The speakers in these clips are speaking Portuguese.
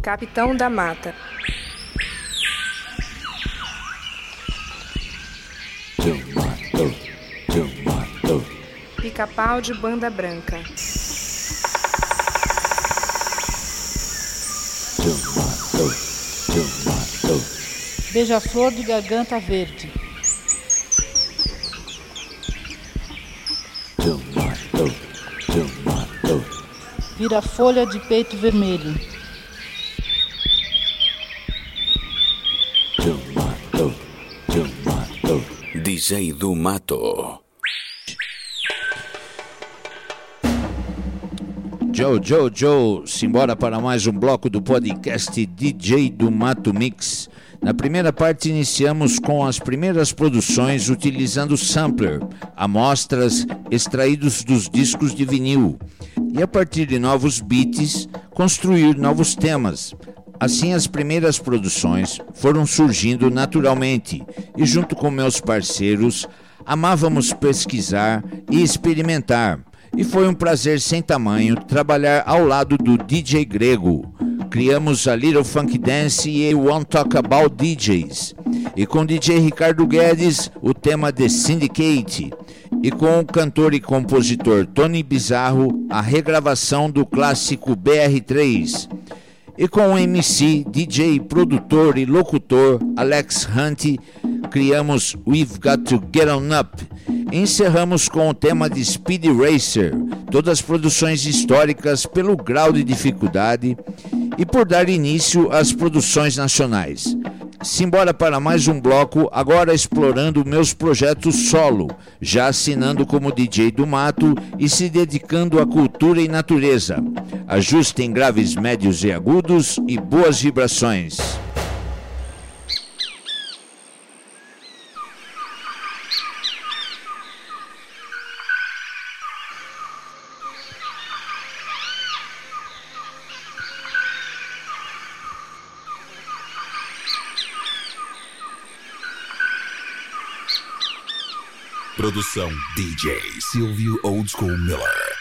Capitão da Mata. Pica-pau de banda branca. Beija-flor de garganta verde. Vira-folha de peito vermelho. DJ do Mato. Joe, Joe, Joe, simbora para mais um bloco do podcast DJ do Mato Mix. Na primeira parte, iniciamos com as primeiras produções utilizando sampler, amostras extraídos dos discos de vinil, e a partir de novos beats, construir novos temas. Assim, as primeiras produções foram surgindo naturalmente, e junto com meus parceiros, amávamos pesquisar e experimentar. E foi um prazer sem tamanho trabalhar ao lado do DJ Grego. Criamos a Little Funk Dance e One Talk About DJs. E com DJ Ricardo Guedes, o tema The Syndicate. E com o cantor e compositor Tony Bizarro, a regravação do clássico BR3 e com o MC, DJ, produtor e locutor Alex Hunt, criamos We've Got to Get On Up. Encerramos com o tema de Speed Racer, todas as produções históricas pelo grau de dificuldade e por dar início às produções nacionais. Simbora para mais um bloco, agora explorando meus projetos solo, já assinando como DJ do mato e se dedicando à cultura e natureza. Ajuste em graves, médios e agudos e boas vibrações. Produção DJ Silvio Old School Miller.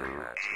Max.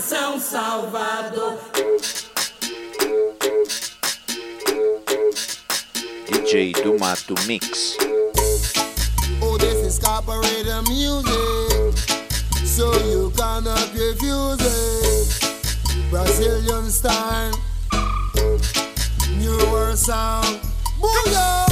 São Salvador. DJ do Mato Mix. Oh, this is corporate music, so you cannot refuse it. Brazilian style, newer sound, booyah!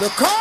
So come.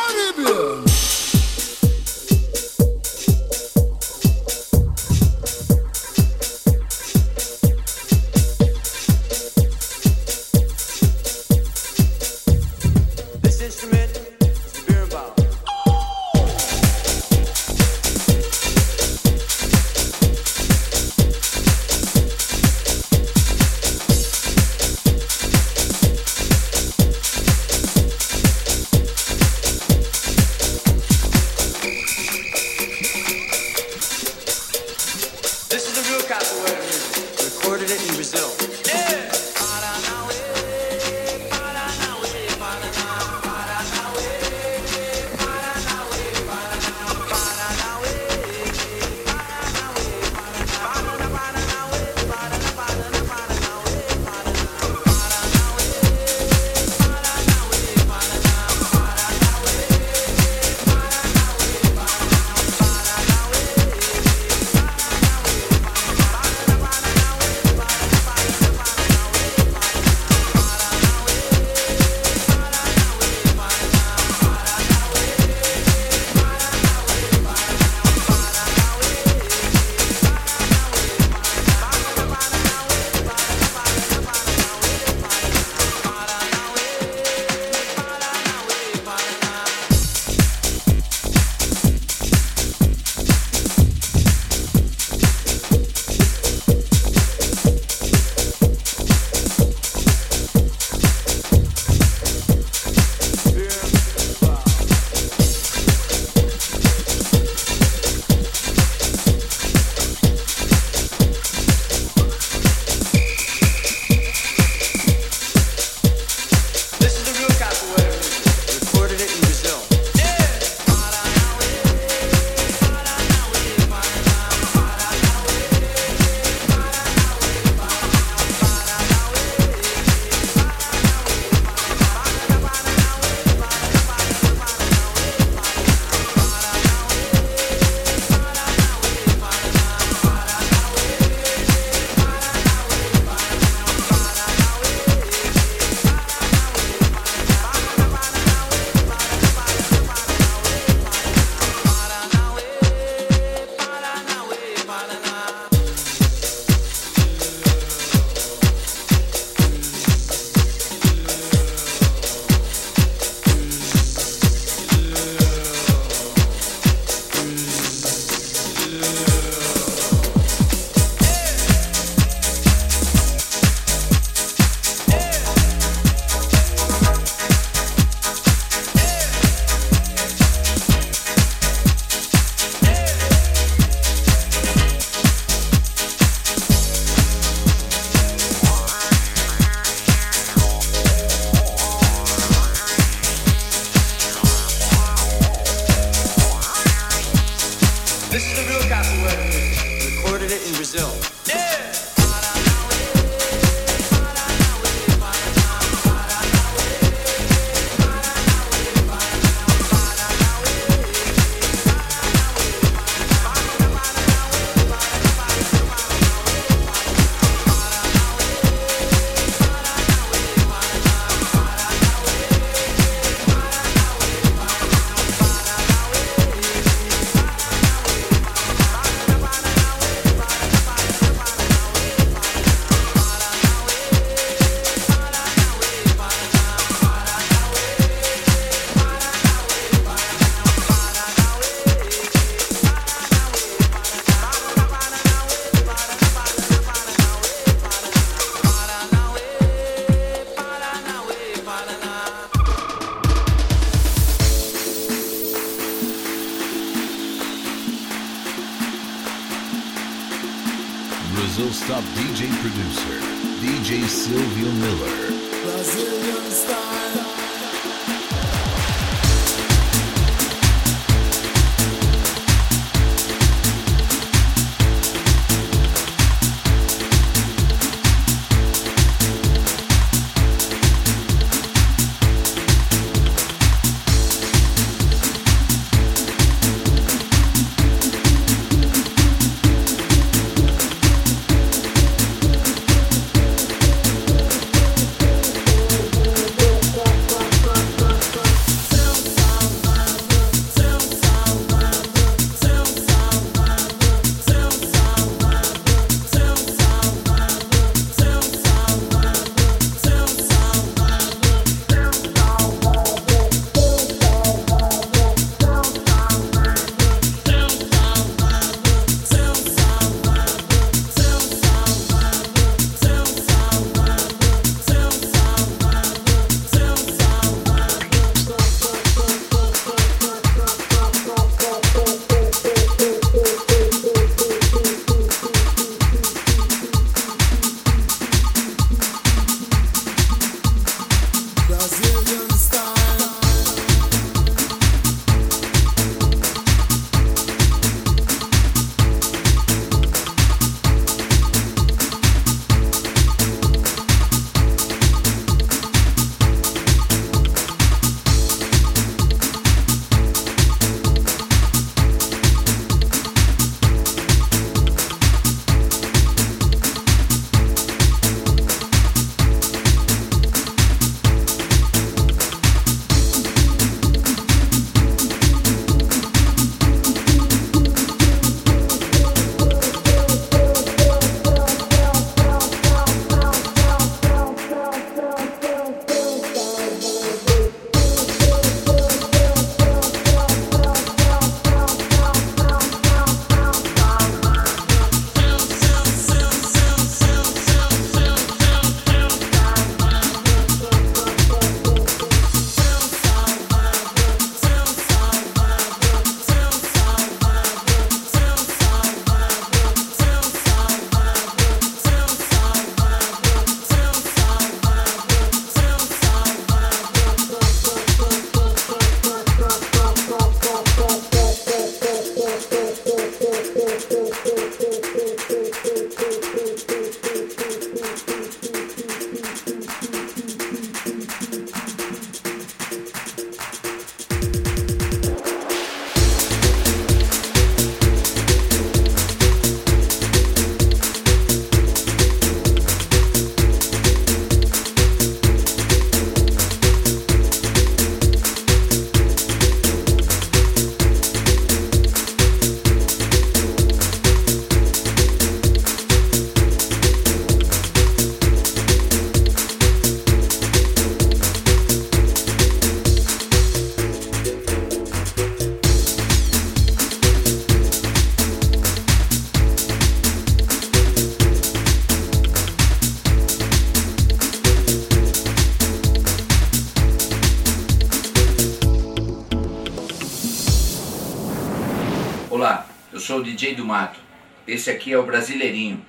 aqui é o Brasileirinho.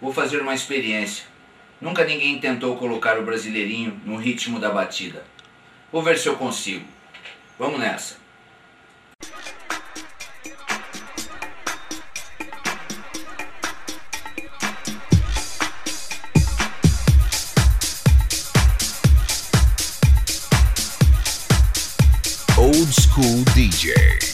Vou fazer uma experiência. Nunca ninguém tentou colocar o Brasileirinho no ritmo da batida. Vou ver se eu consigo. Vamos nessa. Old School DJ.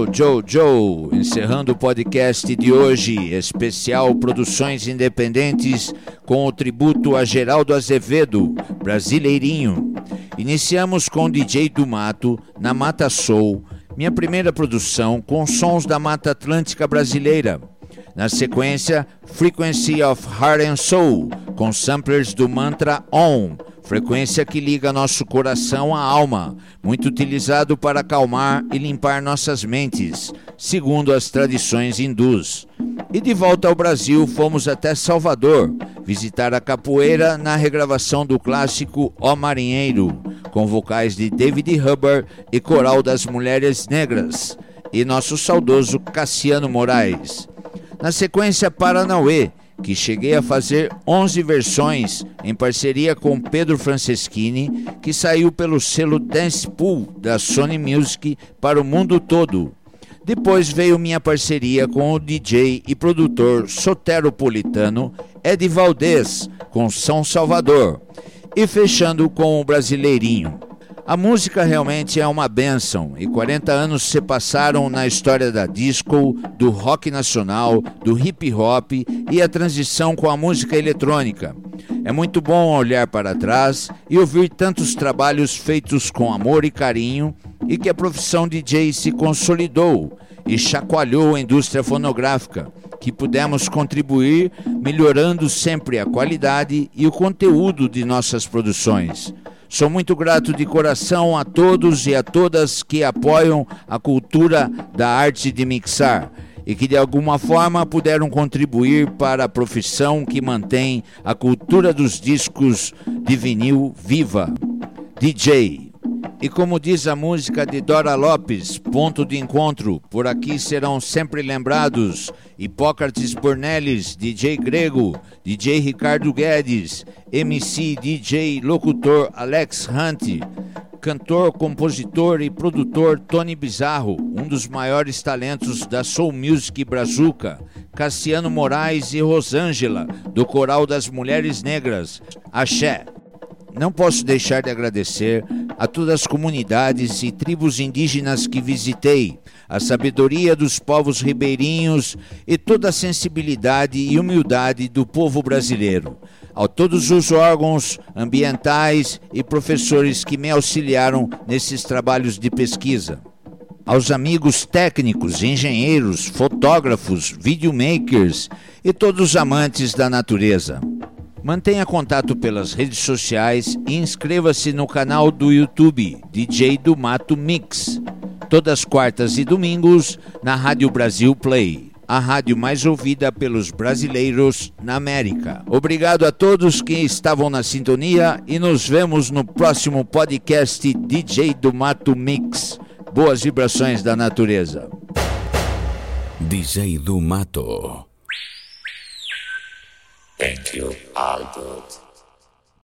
Joe, Joe, Joe, encerrando o podcast de hoje, especial Produções Independentes com o tributo a Geraldo Azevedo, brasileirinho. Iniciamos com DJ do Mato, na Mata Soul, minha primeira produção com sons da Mata Atlântica brasileira. Na sequência, Frequency of Heart and Soul, com samplers do mantra OM, frequência que liga nosso coração à alma, muito utilizado para acalmar e limpar nossas mentes, segundo as tradições hindus. E de volta ao Brasil, fomos até Salvador, visitar a capoeira na regravação do clássico Ó Marinheiro, com vocais de David Hubbard e coral das Mulheres Negras, e nosso saudoso Cassiano Moraes. Na sequência, Paranauê, que cheguei a fazer 11 versões em parceria com Pedro Franceschini, que saiu pelo selo Dance Pool da Sony Music para o mundo todo. Depois veio minha parceria com o DJ e produtor soteropolitano Ed Valdez, com São Salvador. E fechando com o Brasileirinho. A música realmente é uma benção e 40 anos se passaram na história da disco, do rock nacional, do hip hop e a transição com a música eletrônica. É muito bom olhar para trás e ouvir tantos trabalhos feitos com amor e carinho e que a profissão DJ se consolidou e chacoalhou a indústria fonográfica, que pudemos contribuir melhorando sempre a qualidade e o conteúdo de nossas produções. Sou muito grato de coração a todos e a todas que apoiam a cultura da arte de mixar e que de alguma forma puderam contribuir para a profissão que mantém a cultura dos discos de vinil viva. DJ E como diz a música de Dora Lopes, ponto de encontro, por aqui serão sempre lembrados Hipócrates Bornelis, DJ Grego, DJ Ricardo Guedes, MC, DJ, locutor Alex Hunt, cantor, compositor e produtor Tony Bizarro, um dos maiores talentos da Soul Music Brazuca, Cassiano Moraes e Rosângela, do Coral das Mulheres Negras, Axé. Não posso deixar de agradecer a todas as comunidades e tribos indígenas que visitei, a sabedoria dos povos ribeirinhos e toda a sensibilidade e humildade do povo brasileiro, a todos os órgãos ambientais e professores que me auxiliaram nesses trabalhos de pesquisa aos amigos técnicos, engenheiros, fotógrafos, videomakers e todos os amantes da natureza. Mantenha contato pelas redes sociais e inscreva-se no canal do YouTube DJ do Mato Mix. Todas quartas e domingos na Rádio Brasil Play, a rádio mais ouvida pelos brasileiros na América. Obrigado a todos que estavam na sintonia e nos vemos no próximo podcast DJ do Mato Mix. Boas vibrações da natureza. DJ do Mato. Thank you, Albert.